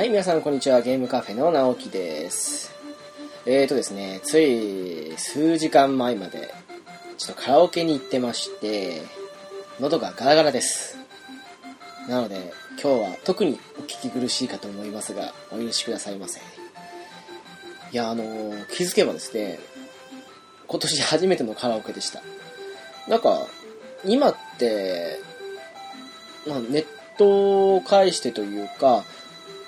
はい、皆さんこんにちは。ゲームカフェの直樹です。えーとですね、つい数時間前まで、ちょっとカラオケに行ってまして、喉がガラガラです。なので、今日は特にお聞き苦しいかと思いますが、お許しくださいませ。いや、あのー気づけばですね、今年初めてのカラオケでした。なんか、今って、まあ、ネットを介してというか、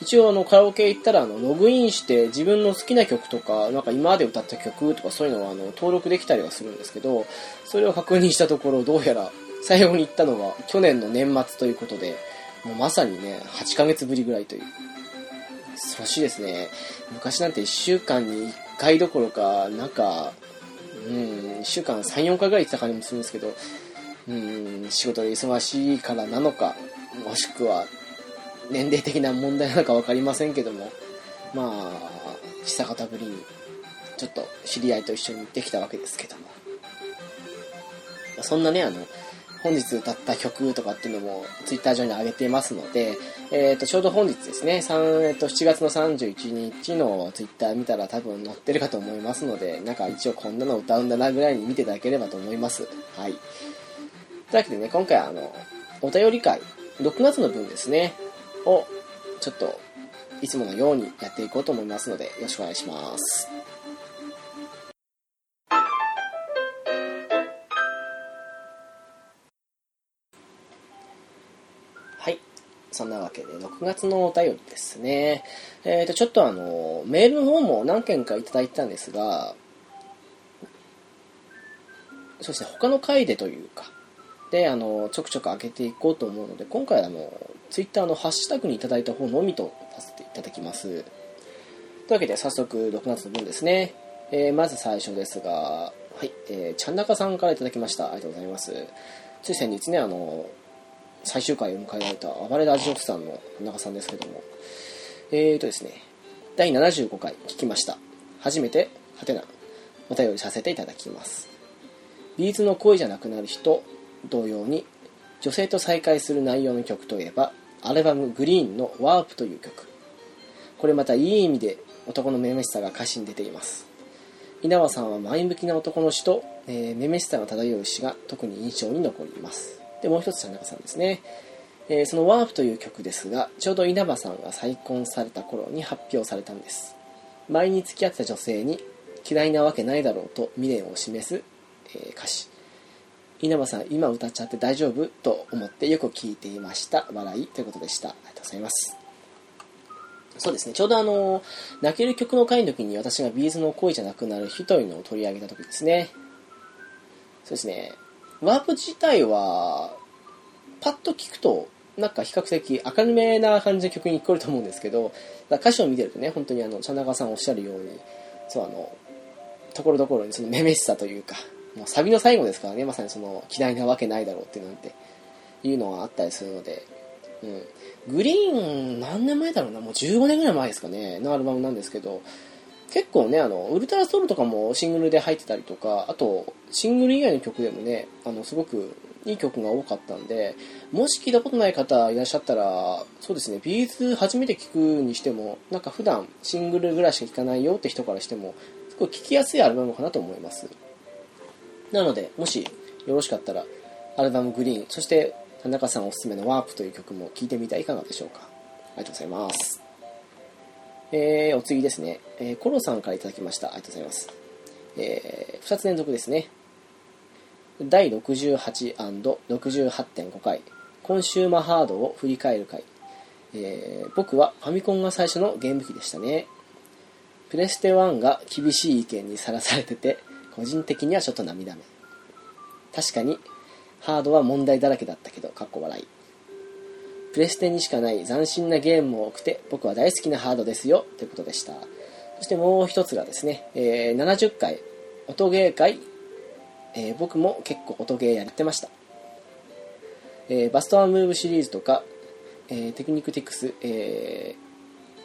一応あのカラオケ行ったらあのログインして自分の好きな曲とか、なんか今まで歌った曲とかそういうのはあの登録できたりはするんですけど、それを確認したところどうやら最後に行ったのが去年の年末ということで、もうまさにね、8ヶ月ぶりぐらいという。恐ろしいですね。昔なんて1週間に1回どころか、なんか、うん、1週間3、4回ぐらい行ってた感じもするんですけど、うん、仕事で忙しいからなのか、もしくは年齢的な問題なのか分かりませんけども、まあ、久方ぶりに、ちょっと知り合いと一緒に行ってきたわけですけども。そんなね、あの、本日歌った曲とかっていうのもツイッター上に上げていますので、えっ、と、ちょうど本日ですね、3えーと7月の31日のツイッター見たら多分載ってるかと思いますので、なんか一応こんなの歌うんだなぐらいに見ていただければと思います。はい。というわけでね、今回あの、お便り会、6月の分ですね、を、ちょっと、いつものようにやっていこうと思いますので、よろしくお願いします。はい。そんなわけで、6月のお便りですね。えっ、と、ちょっとあの、メールの方も何件かいただいてたんですが、そうですね、他の回でというか、で、あの、ちょくちょく開けていこうと思うので、今回あの、ツイッターのハッシュタグにいただいた方のみとさせていただきます。というわけで、早速、6月の分ですね。えーまず最初ですが、はい、えー、ちゃんなかさんからいただきました。ありがとうございます。つい先日ね、あの、最終回を迎えられた暴れラジオスさんの中さんですけども、えーとですね、第75回聞きました。初めて、はてな、お便りさせていただきます。ビーズの恋じゃなくなる人同様に、女性と再会する内容の曲といえば、アルバムグリーンのワープという曲。これまたいい意味で男のめめしさが歌詞に出ています。稲葉さんは前向きな男の詩と、えー、めめしさが漂う詩が特に印象に残ります。で、もう一つ田中さんですね。えーそのワープという曲ですが、ちょうど稲葉さんが再婚された頃に発表されたんです。前に付き合ってた女性に嫌いなわけないだろうと未練を示す、えー歌詞。稲葉さん、今歌っちゃって大丈夫？と思ってよく聞いていました。笑いということでした。ありがとうございます。そうですね、ちょうどあの、泣ける曲の回の時に私がビーズの恋じゃなくなる日というのを取り上げた時ですね。そうですね、ワープ自体は、パッと聞くと、なんか比較的明るめな感じの曲に聞こえると思うんですけど、歌詞を見てるとね、本当にあの、ちゃなかさんおっしゃるように、そうあの、ところどころにそのめめしさというか、もうサビの最後ですからね、まさにその嫌いなわけないだろうってなんて、いうのがあったりするので、うん。グリーン、何年前だろうな、もう15年ぐらい前ですかね、のアルバムなんですけど、結構ね、あの、ウルトラソウルとかもシングルで入ってたりとか、あと、シングル以外の曲でもね、あの、すごくいい曲が多かったんで、もし聞いたことない方いらっしゃったら、そうですね、ビーズ初めて聞くにしても、なんか普段シングルぐらいしか聴かないよって人からしても、すごい聴きやすいアルバムかなと思います。なので、もしよろしかったら、アルバムグリーン、そして田中さんおすすめのワープという曲も聴いてみてはいかがでしょうか。ありがとうございます。えー、お次ですね、えー、コロさんからいただきました。ありがとうございます。えー、2つ連続ですね。第 68&68.5 回、コンシューマーハードを振り返る回。えー僕はファミコンが最初のゲーム機でしたね。プレステ1が厳しい意見にさらされてて、個人的にはちょっと涙目。確かに、ハードは問題だらけだったけど、かっこ笑い。プレステにしかない斬新なゲームも多くて、僕は大好きなハードですよ、ということでした。そしてもう一つがですね、えー70回、音ゲー会、えー僕も結構音ゲーやってました。えーバストワンムーブシリーズとか、えーテクニックティクス、えー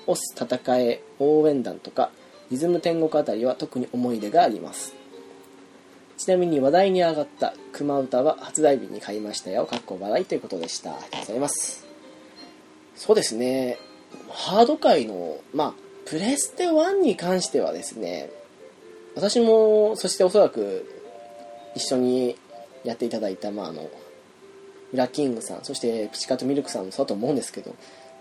オス戦え応援団とか、リズム天国あたりは特に思い出があります。ちなみに話題に上がった熊歌は発売日に買いましたよ。かっこ笑いということでした。ありがとうございます。そうですね。ハード界の、まあ、プレステ1に関してはですね、私も、そしておそらく、一緒にやっていただいた、まあ、あの、ウラキングさん、そしてピチカートミルクさんもそうだと思うんですけど、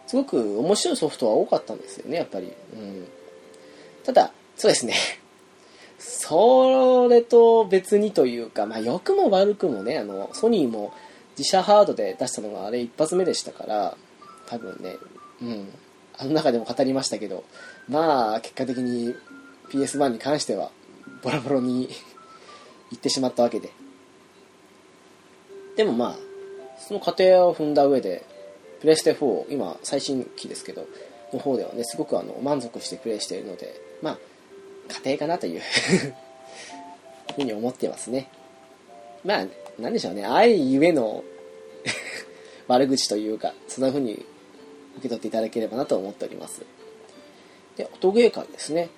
すごく面白いソフトは多かったんですよね、やっぱり。うん。ただ、そうですね。それと別にというか、まあ、良くも悪くもね、あの、ソニーも自社ハードで出したのがあれ一発目でしたから、多分ね、うん。あの中でも語りましたけど、まあ、結果的に PS1 に関しては、ボロボロに 行ってしまったわけで。でもまあ、その過程を踏んだ上で、プレイステ4、今最新機ですけど、の方ではね、すごくあの満足してプレイしているので、まあ、家庭かなという ふうに思ってますね。まあ、なんでしょうね、愛ゆえの 悪口というか、そんな風に受け取っていただければなと思っております。で、音ゲー会ですね。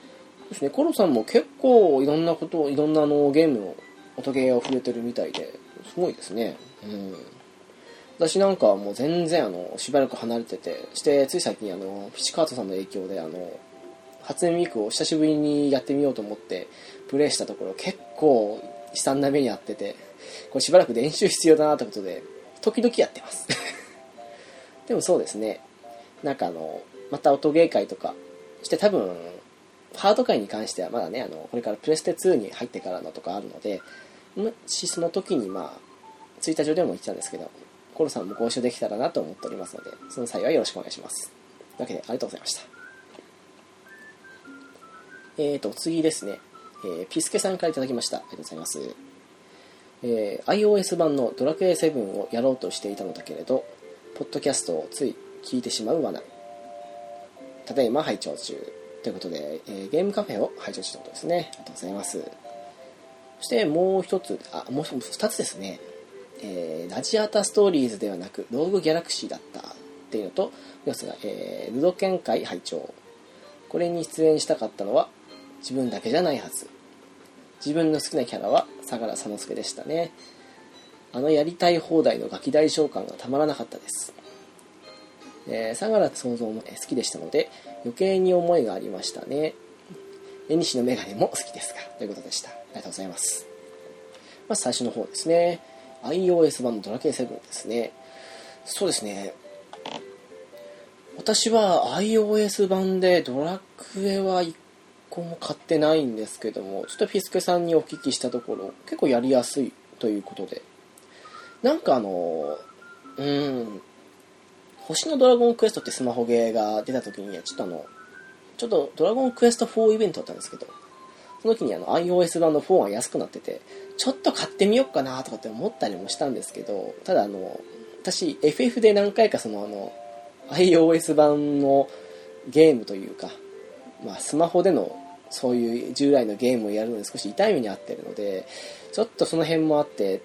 ですね、コロさんも結構いろんなことを、いろんなのゲームの音ゲーを触れてるみたいで、すごいですね。うん。私なんかはもう全然あの、しばらく離れてて、してつい最近あの、ピチカートさんの影響であの、初音ミクを久しぶりにやってみようと思ってプレイしたところ結構悲惨な目に遭ってて、これしばらく練習必要だなってことで、時々やってます でもそうですね、なんかあの、また音ゲー界とか、して多分、ハード界に関してはまだね、あの、これからプレステ2に入ってからのとかあるので、もしその時にまあ、ツイッター上でも言ってたんですけど、コロさんもご一緒できたらなと思っておりますので、その際はよろしくお願いします。というわけで、ありがとうございました。えーと、次ですね。えー、ピスケさんから頂きました。ありがとうございます。えー、iOS 版のドラクエ7をやろうとしていたのだけれど、ポッドキャストをつい聞いてしまう罠。ただいま拝聴中。ということで、えー、ゲームカフェを拝聴中ということですね。ありがとうございます。そしてもう一つ、あ、もう二つですね。えー、ラジアータストーリーズではなく、ローグギャラクシーだったっていうのと、もう一つが、えー、ルドケン会拝聴これに出演したかったのは、自分だけじゃないはず。自分の好きなキャラは相良佐之助でしたね。あのやりたい放題のガキ大召喚がたまらなかったです。えー、相良想像も好きでしたので、余計に思いがありましたね。縁西のメガネも好きですが、ということでした。ありがとうございます。まず最初の方ですね。iOS 版のドラケイ7ですね。そうですね。私は iOS 版でドラクエは1個も買ってないんですけども、ちょっとフィスケさんにお聞きしたところ、結構やりやすいということで。なんかあの、うん、星のドラゴンクエストってスマホゲーが出た時に、ちょっとあの、ちょっとドラゴンクエスト4イベントだったんですけど、その時にあの iOS 版の4が安くなってて、ちょっと買ってみようかなとかって思ったりもしたんですけど、ただあの、私 FF で何回かそのあの、iOS 版のゲームというか、まあ、スマホでのそういう従来のゲームをやるのに少し痛い目に遭ってるのでちょっとその辺もあって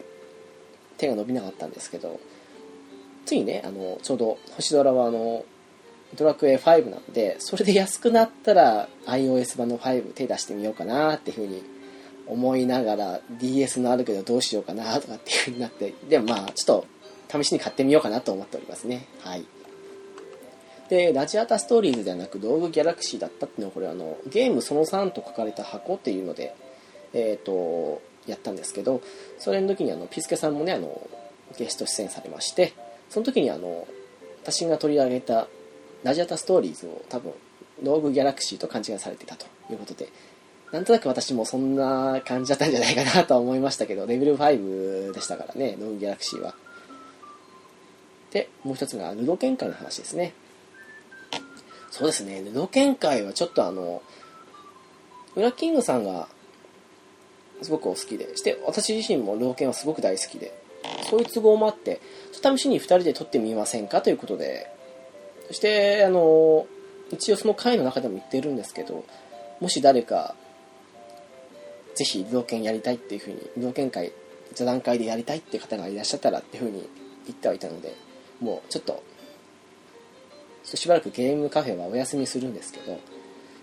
手が伸びなかったんですけどついねあのちょうど星ドラはあのドラクエ5なんでそれで安くなったら iOS 版の5手出してみようかなっていうふうに思いながら DS のあるけどどうしようかなとかっていうふうになってでもまあちょっと試しに買ってみようかなと思っておりますね。はい。で、ラジアタストーリーズではなく道具ギャラクシーだったっていうのは、これあの、ゲームその3と書かれた箱っていうので、えっ、ー、と、やったんですけど、それの時にあの、ピスケさんもね、あの、ゲスト出演されまして、その時にあの、私が取り上げたラジアタストーリーズを多分、道具ギャラクシーと勘違いされてたということで、なんとなく私もそんな感じだったんじゃないかなとは思いましたけど、レベル5でしたからね、道具ギャラクシーは。で、もう一つが、ルドケンカの話ですね。そうですね、布剣会はちょっとあの、裏キングさんがすごくお好きで、して私自身もル剣はすごく大好きで、そういう都合もあって、試しに2人で撮ってみませんかということで、そして、あの、一応その回の中でも言ってるんですけど、もし誰か、ぜひ武道剣やりたいっていうふうに、武道剣会、座談会でやりたいって方がいらっしゃったらっていうふうに言ってはいたので、もうちょっとしばらくゲームカフェはお休みするんですけど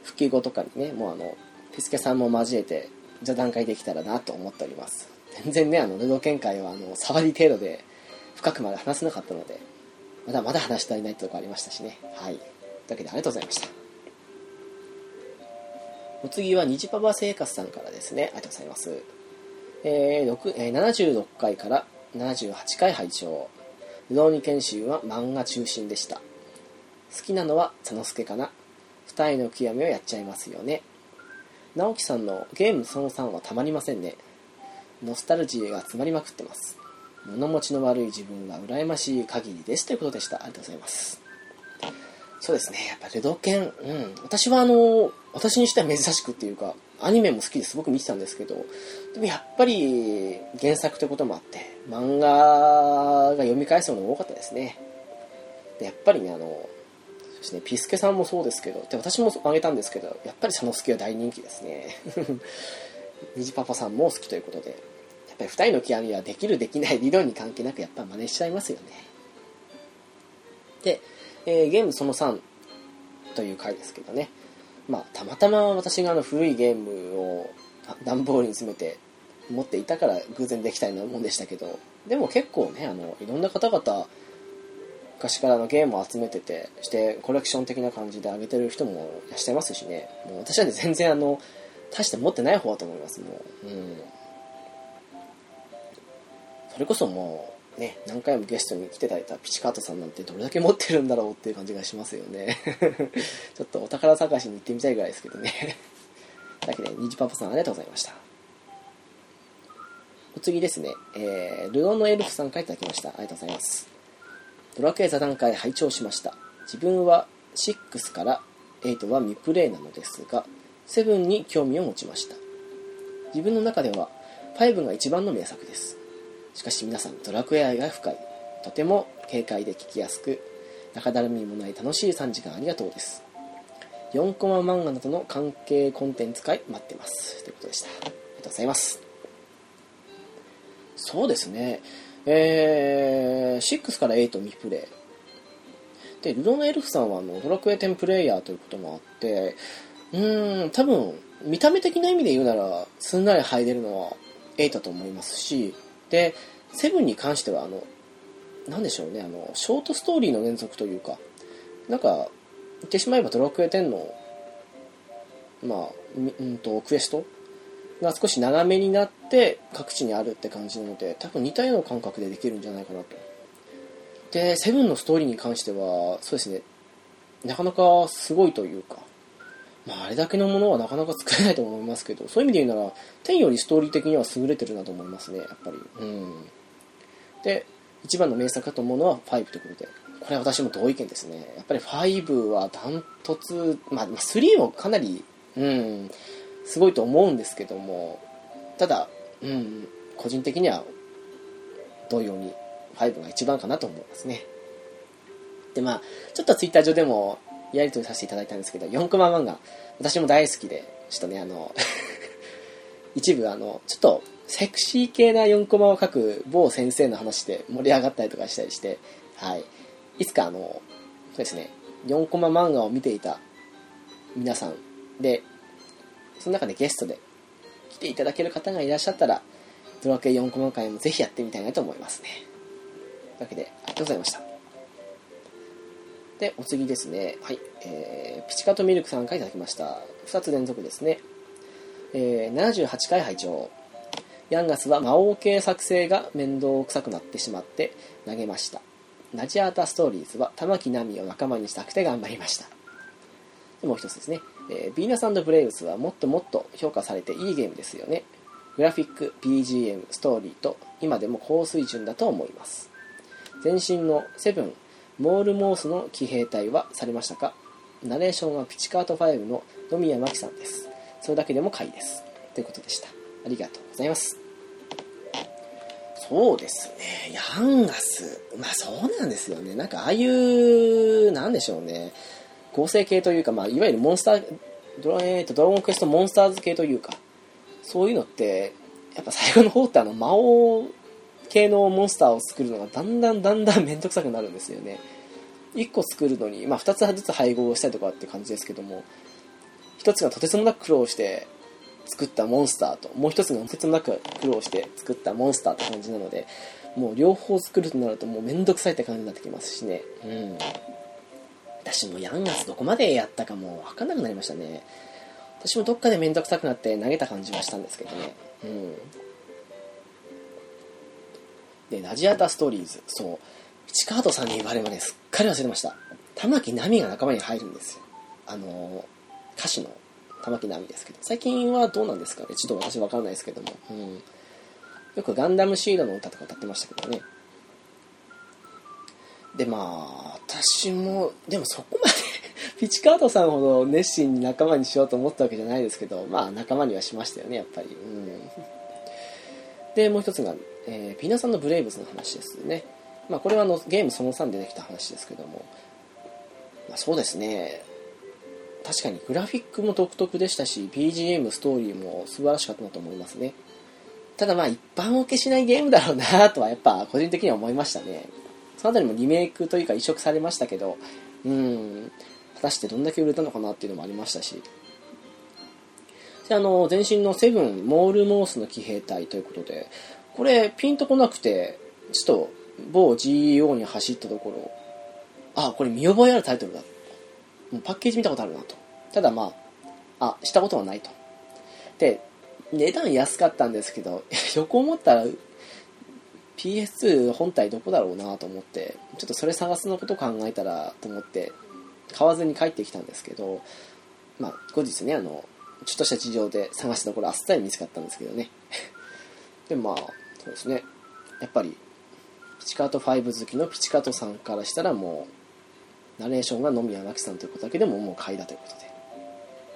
復帰後とかにねもうあのピスケさんも交えて座談会できたらなと思っております。全然ねあのルドケン会はあの触り程度で深くまで話せなかったのでまだまだ話し足りないとこありましたしね。はい。というわけでありがとうございました。お次は虹パパ生活さんからですね。ありがとうございます。えー6えー76回から78回拝聴。ルローニ研修は漫画中心でした。好きなのは佐之助かな。二重の極みをやっちゃいますよね。直樹さんのゲームその3はたまりませんね。ノスタルジーが詰まりまくってます。物持ちの悪い自分は羨ましい限りですということでした。ありがとうございます。そうですね。やっぱルドケンうん。私はあの私にしては珍しくっていうかアニメも好きです。ごく見てたんですけど。でもやっぱり原作ということもあって漫画が読み返すものが多かったですね。でやっぱりねあのですね。ピスケさんもそうですけどで私もあげたんですけどやっぱり佐之助は大人気ですね。虹パパさんも好きということでやっぱり二人の極みはできるできない理論に関係なくやっぱ真似しちゃいますよね。で、えーゲームその3という回ですけどね。まあたまたま私があの古いゲームを段ボールに詰めて持っていたから偶然できたようなもんでしたけどでも結構ねあのいろんな方々昔からのゲームを集めててしてコレクション的な感じで上げてる人もいらっしゃいますしねもう私はね全然あの大して持ってない方だと思いますもううんそれこそもうね何回もゲストに来ていただいたピチカートさんなんてどれだけ持ってるんだろうっていう感じがしますよね ちょっとお宝探しに行ってみたいぐらいですけどねというわけで、ニジパパさんありがとうございました。お次ですね、えー、ルノンのエルフさんからいただきました。ありがとうございます。ドラクエ座談会拝聴しました。自分は6から8は未プレイなのですが、7に興味を持ちました。自分の中では5が一番の名作です。しかし皆さん、ドラクエ愛が深い。とても軽快で聞きやすく、中だるみもない楽しい3時間ありがとうです。4コマ漫画などの関係コンテンツ会待ってます。ということでした。ありがとうございます。そうですね。えー、6から8未プレイ。で、ルローナエルフさんはあのドラクエ10プレイヤーということもあって、うーん、多分、見た目的な意味で言うなら、すんなり入れるのは8だと思いますし、で、7に関しては、あの、なんでしょうね、あの、ショートストーリーの連続というか、なんか、言ってしまえばドラクエ10の、まあ、うんと、クエストが少し長めになって各地にあるって感じなので、多分似たような感覚でできるんじゃないかなと。で、セブンのストーリーに関しては、そうですね、なかなかすごいというか、まあ、あれだけのものはなかなか作れないと思いますけど、そういう意味で言うなら、10よりストーリー的には優れてるなと思いますね、やっぱり。うん。で、一番の名作かと思うのは5ということで、これは私も同意見ですね。やっぱり5はダントツ、まあ、まあ3もかなり、うん、すごいと思うんですけども、ただ、うん、個人的には同様に5が一番かなと思いますね。で、まあ、ちょっとツイッター上でもやり取りさせていただいたんですけど、4コマ漫画、私も大好きで、ちょっとね、あの、一部、あの、ちょっと、セクシー系な4コマを書く某先生の話で盛り上がったりとかしたりして、はい。いつか、あの、そうですね、4コマ漫画を見ていた皆さんで、その中でゲストで来ていただける方がいらっしゃったら、ドラクエ4コマ会もぜひやってみたいなと思いますね。というわけで、ありがとうございました。で、お次ですね。はい。えー、ピチカートミルクさんからいただきました。2つ連続ですね。えー、78回拝聴ヤンガスは魔王系作成が面倒くさくなってしまって投げました。ナジアータストーリーズは玉木奈美を仲間にしたくて頑張りました。もう一つですね。えー、ビーナスブレイブスはもっともっと評価されていいゲームですよね。グラフィック、BGM、ストーリーと今でも高水準だと思います。前身のセブン、モールモースの騎兵隊はされましたか？ナレーションはピチカート5の野宮真紀さんです。それだけでも買いです。ということでした。ありがとうございます。そうですね。ヤンガス。まあそうなんですよね。なんかああいう、なんでしょうね。合成系というか、まあいわゆるモンスター、ドラ,、えー、とドラゴンクエストモンスターズ系というか、そういうのって、やっぱ最後の方ってあの魔王系のモンスターを作るのがだんだんだんだん面倒くさくなるんですよね。1個作るのに、まあ2つずつ配合したりとかって感じですけども、1つがとてつもなく苦労して作ったモンスターと、もう1つがとてつもなく苦労して作ったモンスターって感じなので、もう両方作るとなるともう面倒くさいって感じになってきますしね。うん。私もヤンガスどこまでやったかもう分かんなくなりましたね。私もどっかで面倒くさくなって投げた感じはしたんですけどね。うん。でラジアタストーリーズ。そう。市川戸さんに言われまですっかり忘れました。玉木奈美が仲間に入るんですよ。あの歌手の。玉木奈美ですけど。最近はどうなんですかね。ちょっと私分からないですけども、うん、よくガンダムシードの歌とか歌ってましたけどね。でまあ私もでもそこまで ピチカートさんほど熱心に仲間にしようと思ったわけじゃないですけどまあ仲間にはしましたよねやっぱり。うん。でもう一つが、えー、ピーナさんのブレイブズの話ですね。まあこれはあのゲームその3でできた話ですけども、まあ、そうですね。確かにグラフィックも独特でしたし BGM ストーリーも素晴らしかったなと思いますね。ただまあ一般受けしないゲームだろうなとはやっぱ個人的には思いましたね。その辺りもリメイクというか移植されましたけどうん果たしてどんだけ売れたのかなっていうのもありましたし。であの前身のセブンモールモースの騎兵隊ということでこれピンとこなくてちょっと某 GEO に走ったところあこれ見覚えあるタイトルだ。もうパッケージ見たことあるなと。ただまああしたことはないと。で値段安かったんですけど 横思ったら PS2 本体どこだろうなと思ってちょっとそれ探すのこと考えたらと思って買わずに帰ってきたんですけどまあ後日ねあのちょっとした事情で探したところあっさり見つかったんですけどね。でまあそうですね。やっぱりピチカート5好きのピチカートさんからしたらもうナレーションが野宮真紀さんということだけでももう買いだということで。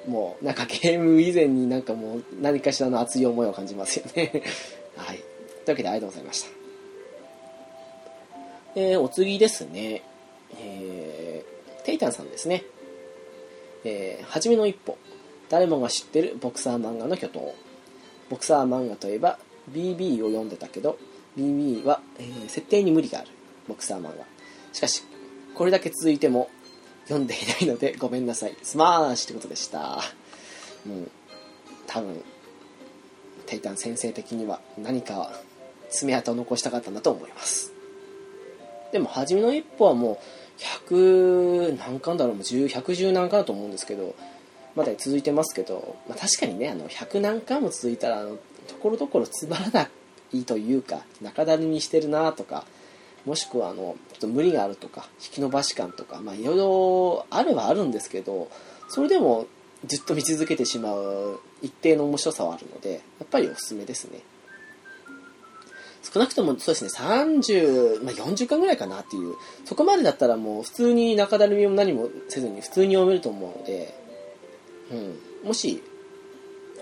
もうなんかゲーム以前になんかもう何かしらの熱い思いを感じますよね。はい。というわけでありがとうございました。えー、お次ですね。えー、テイタンさんですね。えー、初めの一歩。誰もが知ってるボクサー漫画の巨頭ボクサー漫画といえば BB を読んでたけど BB は、えー、設定に無理がある。ボクサー漫画。しかしこれだけ続いても読んでいないのでごめんなさい。スマーシってことでした。もう多分テイタン先生的には何か爪痕を残したかったんだと思います。でも初めの一歩はもう100何巻だろう。もう110何巻だと思うんですけどまだ続いてますけど、まあ、確かにねあの100何巻も続いたらあのところどころつまらないというか中だるみしてるなとかもしくはあのちょっと無理があるとか引き伸ばし感とかまあいろいろあるはあるんですけどそれでもずっと見続けてしまう一定の面白さはあるのでやっぱりおすすめですね。少なくともそうですね30、まあ、40巻ぐらいかなっていう。そこまでだったらもう普通に中だるみも何もせずに普通に読めると思うので、うん、もし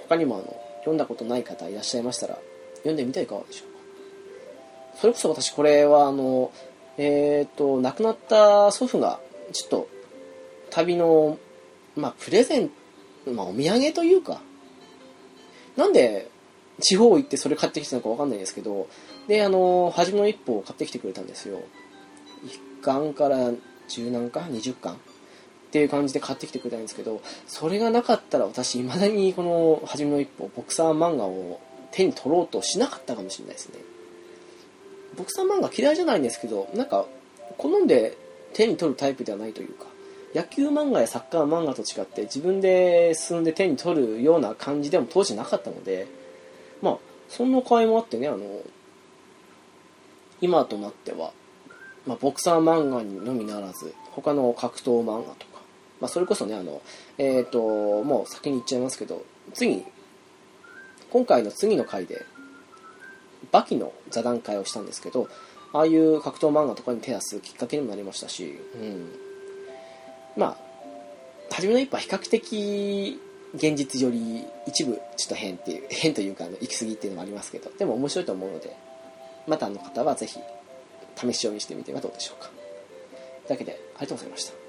他にもあの読んだことない方いらっしゃいましたら読んでみてはいかがでしょうか。それこそ私これはあのえっ、ー、と亡くなった祖父がちょっと旅のまあプレゼントまあお土産というか。なんで地方行ってそれ買ってきたのかわかんないですけどであの初めの一歩を買ってきてくれたんですよ。1巻から10何巻？20巻？っていう感じで買ってきてくれたんですけどそれがなかったら私いまだにこの初めの一歩ボクサー漫画を手に取ろうとしなかったかもしれないですね。ボクサー漫画嫌いじゃないんですけどなんか好んで手に取るタイプではないというか野球漫画やサッカー漫画と違って自分で進んで手に取るような感じでも当時なかったのでまあそんな会もあってねあの今となっては、まあ、ボクサー漫画のみならず他の格闘漫画とかまあ、それこそねあの、えっ、ー、ともう先に言っちゃいますけど次今回の次の回でバキの座談会をしたんですけどああいう格闘漫画とかに手出すきっかけにもなりましたし、うん、まあ初めの一歩は比較的現実より一部ちょっと変っていう変というかあの行き過ぎっていうのもありますけどでも面白いと思うのでまたの方はぜひ試し読みしてみてはどうでしょうかというわけでありがとうございました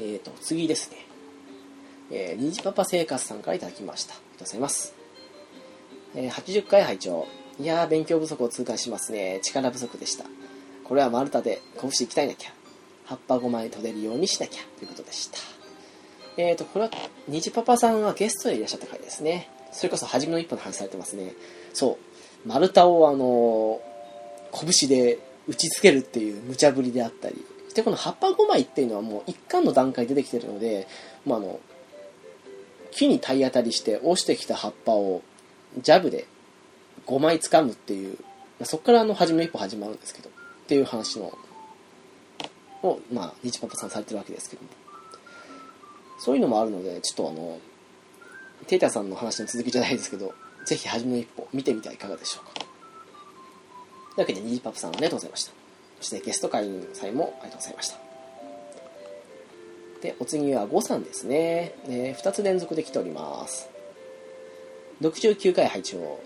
えーと、次ですね。えー、虹パパ生活さんからいただきました。ありがとうございます。えー、80回拝聴いやー、勉強不足を痛感しますね。力不足でした。これは丸太で拳鍛えなきゃ。葉っぱ5枚取れるようにしなきゃ。ということでした。えーと、これは、虹パパさんがゲストでいらっしゃった回ですね。それこそ初めの一歩の話されてますね。そう。丸太をあのー、拳で打ちつけるっていう無茶ぶりであったり、でこの葉っぱ5枚っていうのはもう一巻の段階で出てきてるので、まあ、あの木に体当たりして落ちてきた葉っぱをジャブで5枚掴むっていう、まあ、そこからあの初めの一歩始まるんですけどっていう話のを、まあ、日パパさんされてるわけですけどもそういうのもあるのでちょっとあのテイタさんの話の続きじゃないですけどぜひ初めの一歩見てみてはいかがでしょうか。というわけでニジパパさんありがとうございました。そしてゲスト会員さんもありがとうございました。でお次は5さんですね、えー、2つ連続で来ております。69回拝聴。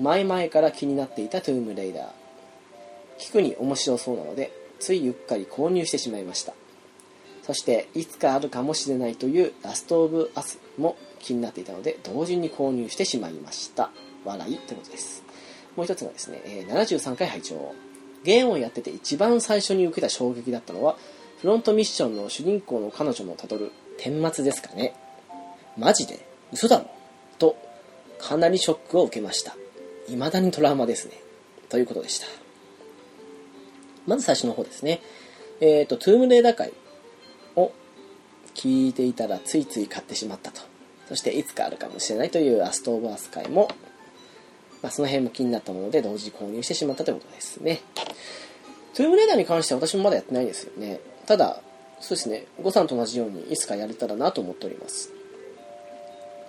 前々から気になっていたトゥームレイダー。聞くに面白そうなのでついゆっかり購入してしまいました。そしていつかあるかもしれないというラストオブアスも気になっていたので同時に購入してしまいました。笑いってことです。もう一つがですね、え73回拝聴。ゲームをやってて一番最初に受けた衝撃だったのはフロントミッションの主人公の彼女のたどる顛末ですかね。マジで？嘘だろ？とかなりショックを受けました。未だにトラウマですね。ということでした。まず最初の方ですね。えっ、ー、とトゥームレーダー会。を聞いていたらついつい買ってしまったとそしていつかあるかもしれないというアストーバース会も、まあ、その辺も気になったもので同時購入してしまったということですね。トゥームレーダーに関しては私もまだやってないですよね。ただ、そうですね、誤算と同じようにいつかやれたらなと思っております。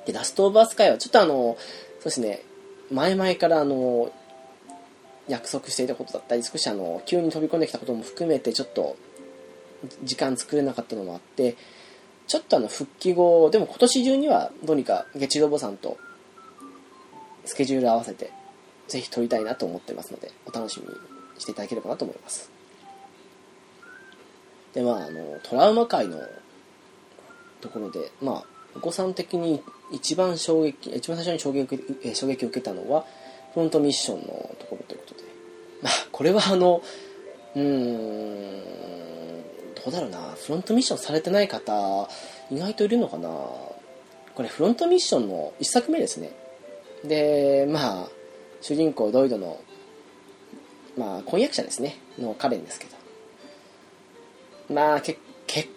で、ラストオブアース会はちょっとあの、そうですね、前々からあの、約束していたことだったり、少しあの、急に飛び込んできたことも含めて、ちょっと、時間作れなかったのもあって、ちょっとあの復帰後、でも今年中にはどうにか月ロボさんとスケジュール合わせて、ぜひ撮りたいなと思ってますので、お楽しみにしていただければなと思います。で、まあ、あの、トラウマ界のところで、まあ、お子さん的に一番衝撃、一番最初に衝撃衝撃を受けたのは、フロントミッションのところということで、まあ、これはあの、うーん、どうだろうな。フロントミッションされてない方意外といるのかな。これフロントミッションの1作目ですね。でまあ主人公ドイドのまあ婚約者ですね。のカレンですけど。まあ結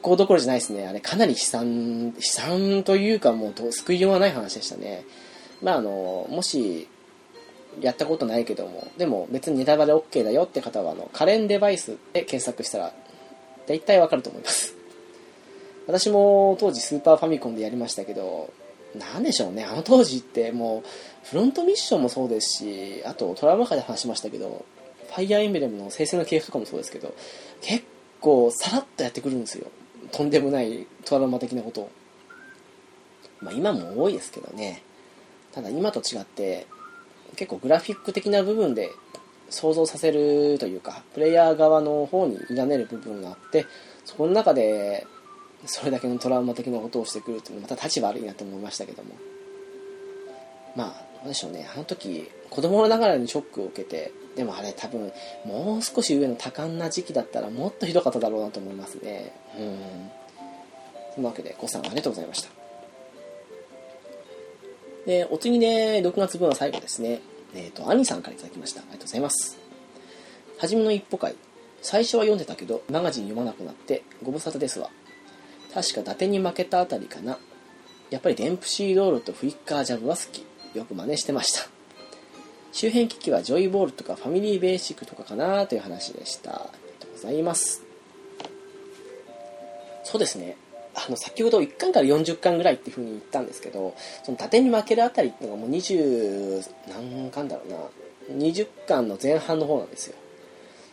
構どころじゃないですね。あれかなり悲惨悲惨というかもう救いようがない話でしたね。まああのもしやったことないけどもでも別にネタバレ OK だよって方はあのカレンデバイスで検索したら大体わかると思います。私も当時スーパーファミコンでやりましたけど何でしょうね。あの当時ってもうフロントミッションもそうですしあとトラウマ界で話しましたけどファイアーエンブレムの生成の系譜とかもそうですけど結構さらっとやってくるんですよ。とんでもないトラウマ的なことを。まあ今も多いですけどね。ただ今と違って結構グラフィック的な部分で想像させるというかプレイヤー側の方に委ねる部分があってそこの中でそれだけのトラウマ的なことをしてくるっていうのはまた立ち悪いなと思いましたけども。まあどうでしょうね。あの時子供ながらにショックを受けてでもあれ多分もう少し上の多感な時期だったらもっとひどかっただろうなと思いますね。うん。そのわけでごさんありがとうございました。でお次ね6月分は最後ですね。えっ、ー、と、兄さんから頂きました。ありがとうございます。はじめの一歩会。最初は読んでたけど、マガジン読まなくなって、ご無沙汰ですわ。確か伊達に負けたあたりかな。やっぱりデンプシーロールとフリッカージャブは好き。よく真似してました。周辺機器はジョイボールとかファミリーベーシックとかかなという話でした。ありがとうございます。そうですね。あの先ほど1巻から40巻ぐらいっていうふうに言ったんですけどその縦に負けるあたりっていうのがもう20何巻だろうな。20巻の前半の方なんですよ。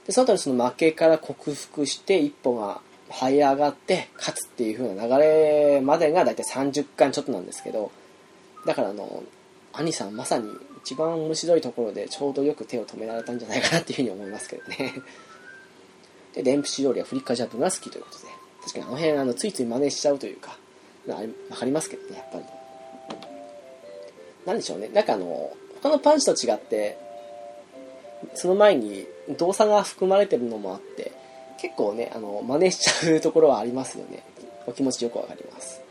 でその後にその負けから克服して一歩が這い上がって勝つっていう風な流れまでが大体30巻ちょっとなんですけどだからあの兄さんまさに一番面白いところでちょうどよく手を止められたんじゃないかなっていうふうに思いますけどね。でデンプシー料理はフリッカジャンプが好きということで。確かにあの辺あのついつい真似しちゃうというか分かりますけどねやっぱり。なんでしょうね。なんかあの他のパンチと違ってその前に動作が含まれてるのもあって結構ねあの真似しちゃうところはありますよね。お気持ちよくわかります。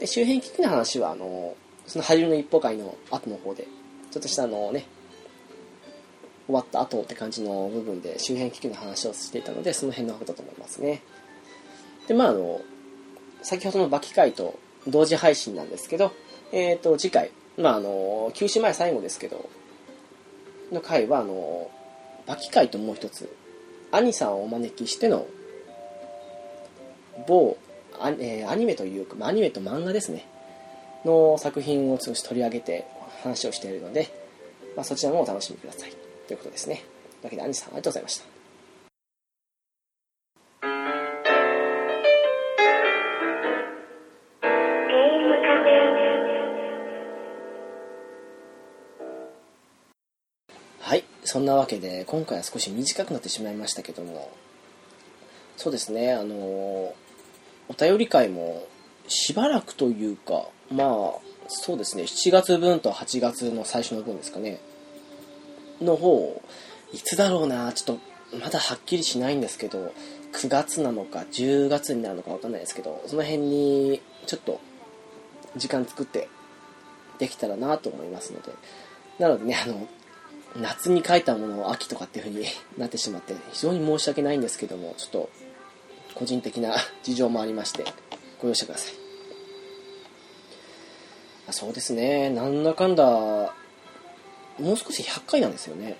で周辺機器の話はあのその初めの一歩会の後の方でちょっとしたあのね終わった後って感じの部分で周辺機器の話をしていたのでその辺のことだと思いますね。でまああの先ほどのバキ会と同時配信なんですけどえっ、ー、と次回まああの休止前最後ですけどの回はあのバキ会ともう一つ兄さんをお招きしての某ア,、えー、アニメというかアニメと漫画ですねの作品を少し取り上げて話をしているので、まあ、そちらもお楽しみください。ということですね。というわけで兄さんありがとうございました。そんなわけで今回は少し短くなってしまいましたけども。そうですねあのお便り会もしばらくというかまあそうですね7月分と8月の最初の分ですかね。の方いつだろうなちょっとまだはっきりしないんですけど9月なのか10月になるのか分かんないですけどその辺にちょっと時間作ってできたらなと思いますので。なのでねあの夏に書いたものを秋とかっていう風になってしまって非常に申し訳ないんですけどもちょっと個人的な事情もありましてご容赦ください。そうですね。なんだかんだもう少し100回なんですよね。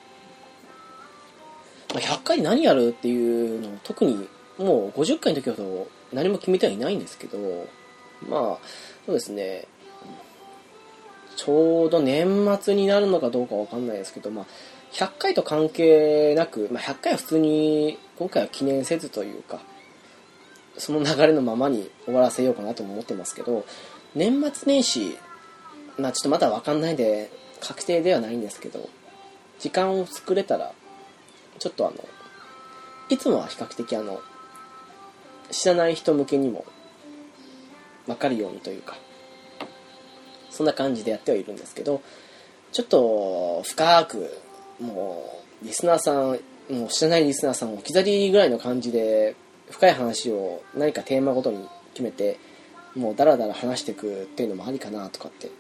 100回何やるっていうのを特にもう50回の時ほど何も決めてはいないんですけどまあそうですね。ちょうど年末になるのかどうかわかんないですけど、まあ、100回と関係なく、まあ、100回は普通に今回は記念せずというかその流れのままに終わらせようかなと思ってますけど年末年始まあちょっとまだわかんないで確定ではないんですけど時間を作れたらちょっとあのいつもは比較的あの知らない人向けにも分かるようにというかそんな感じでやってはいるんですけどちょっと深くもうリスナーさんもう知らないリスナーさんも置き去りぐらいの感じで深い話を何かテーマごとに決めてもうダラダラ話していくっていうのもありかなとかって。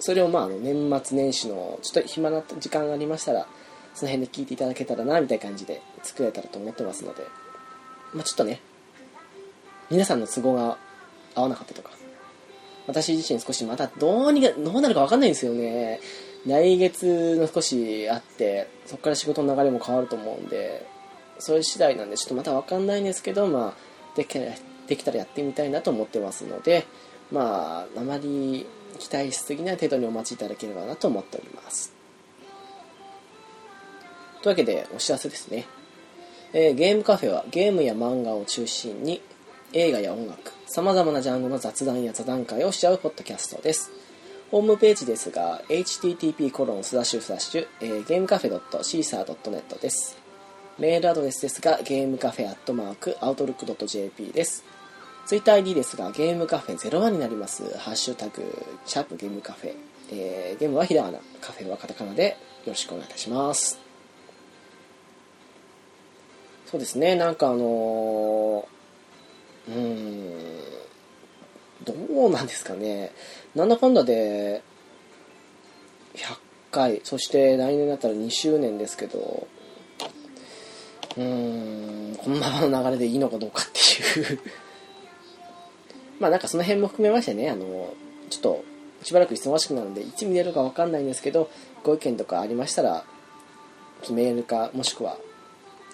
それをまあ年末年始のちょっと暇な時間がありましたらその辺で聞いていただけたらなみたいな感じで作れたらと思ってますのでまあちょっとね皆さんの都合が合わなかったとか私自身少しまたどうにかどうなるか分かんないんですよね。来月の少しあってそこから仕事の流れも変わると思うんでそういう次第なんでちょっとまた分かんないんですけどまあできできたらやってみたいなと思ってますのでまああまり期待しすぎない程度にお待ちいただければなと思っております。というわけでお知らせですね、えー、ゲームカフェはゲームや漫画を中心に映画や音楽さまざまなジャンルの雑談や座談会をしちゃうポッドキャストですホームページですが http コロンスラッシュスラッシュ、えー、ゲームカフェ .caesar.net ですメールアドレスですがゲームカフェアットマークアウトルック .jp ですツイッター ID ですが、ゲームカフェ01になります。ハッシュタグ、シャープゲームカフェ。えー、ゲームはひらがな、カフェはカタカナでよろしくお願いいたします。そうですね、なんかあのー、うーん、どうなんですかね。なんだかんだで、100回、そして来年だったら2周年ですけど、うーん、このままの流れでいいのかどうかっていう まあなんかその辺も含めましてね、あの、ちょっとしばらく忙しくなるんで、いつ見れるかわかんないんですけど、ご意見とかありましたら、メールか、もしくは、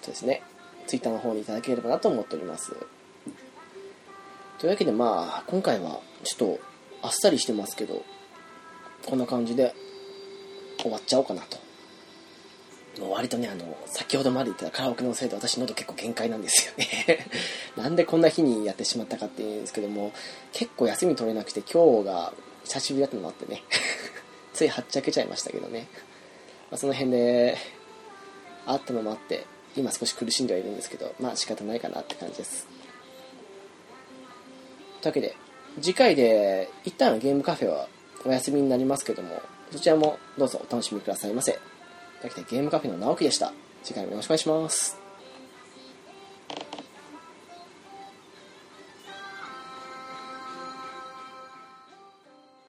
そうですね、ツイッターの方にいただければなと思っております。というわけでまあ、今回はちょっとあっさりしてますけど、こんな感じで終わっちゃおうかなともう割とね、あの、先ほどまで言ったカラオケのせいで私喉結構限界なんですよね なんでこんな日にやってしまったかっていうんですけども、結構休み取れなくて今日が久しぶりだったのもあってね ついはっちゃけちゃいましたけどね。まあ、その辺で、あったのもあって、今少し苦しんではいるんですけど、まあ仕方ないかなって感じです。というわけで、次回で一旦ゲームカフェはお休みになりますけども、そちらもどうぞお楽しみくださいませ。というわけでゲームカフェの直樹でした。次回もよろしくお願いします。